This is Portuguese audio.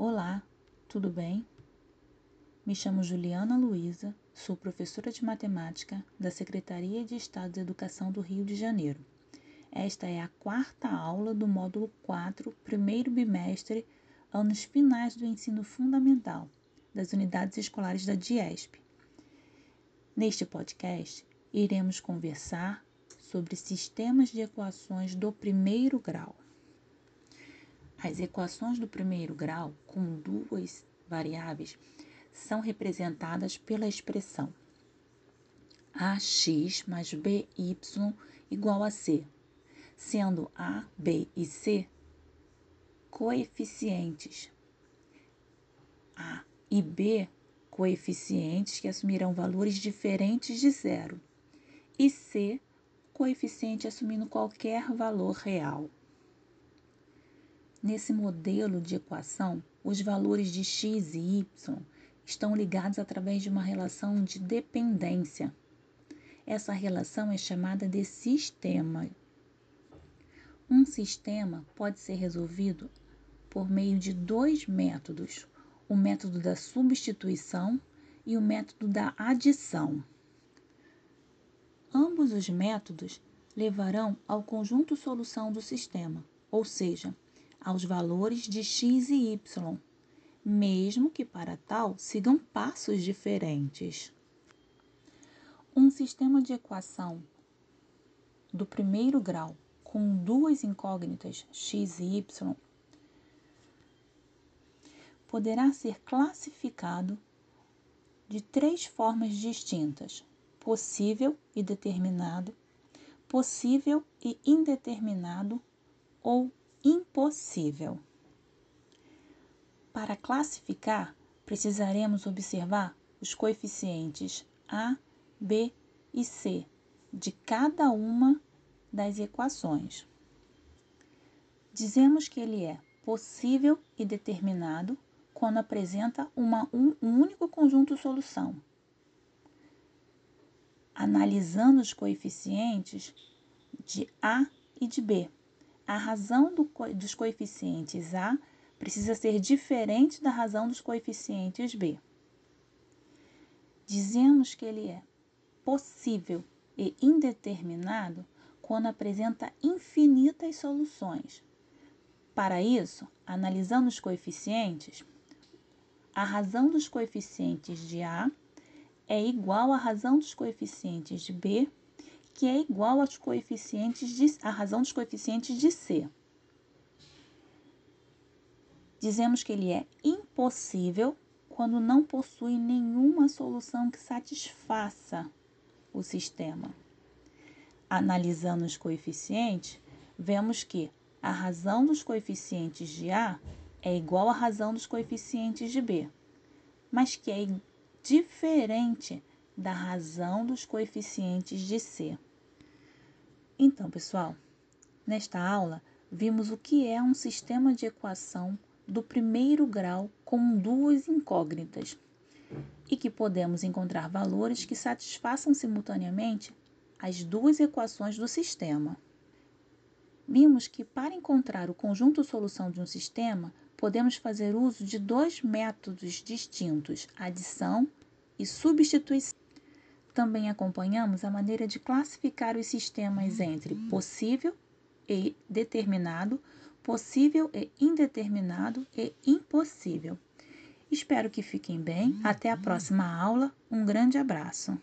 Olá, tudo bem? Me chamo Juliana Luiza, sou professora de matemática da Secretaria de Estado de Educação do Rio de Janeiro. Esta é a quarta aula do módulo 4, primeiro bimestre, anos finais do ensino fundamental, das unidades escolares da DIESP. Neste podcast, iremos conversar sobre sistemas de equações do primeiro grau. As equações do primeiro grau, com duas variáveis, são representadas pela expressão ax mais by igual a c, sendo a, b e c coeficientes. A e b coeficientes que assumirão valores diferentes de zero, e c coeficiente assumindo qualquer valor real. Nesse modelo de equação, os valores de x e y estão ligados através de uma relação de dependência. Essa relação é chamada de sistema. Um sistema pode ser resolvido por meio de dois métodos: o método da substituição e o método da adição. Ambos os métodos levarão ao conjunto solução do sistema, ou seja, aos valores de x e y, mesmo que para tal sigam passos diferentes. Um sistema de equação do primeiro grau com duas incógnitas x e y poderá ser classificado de três formas distintas: possível e determinado, possível e indeterminado ou impossível. Para classificar, precisaremos observar os coeficientes A, B e C de cada uma das equações. Dizemos que ele é possível e determinado quando apresenta uma, um, um único conjunto solução. Analisando os coeficientes de A e de B a razão do, dos coeficientes A precisa ser diferente da razão dos coeficientes B. Dizemos que ele é possível e indeterminado quando apresenta infinitas soluções. Para isso, analisando os coeficientes, a razão dos coeficientes de A é igual à razão dos coeficientes de B que é igual aos coeficientes de, a razão dos coeficientes de C. Dizemos que ele é impossível quando não possui nenhuma solução que satisfaça o sistema. Analisando os coeficientes, vemos que a razão dos coeficientes de A é igual à razão dos coeficientes de B, mas que é diferente da razão dos coeficientes de C. Então, pessoal, nesta aula vimos o que é um sistema de equação do primeiro grau com duas incógnitas e que podemos encontrar valores que satisfaçam simultaneamente as duas equações do sistema. Vimos que para encontrar o conjunto solução de um sistema, podemos fazer uso de dois métodos distintos, adição e substituição. Também acompanhamos a maneira de classificar os sistemas entre possível e determinado, possível e indeterminado e impossível. Espero que fiquem bem. Até a próxima aula. Um grande abraço.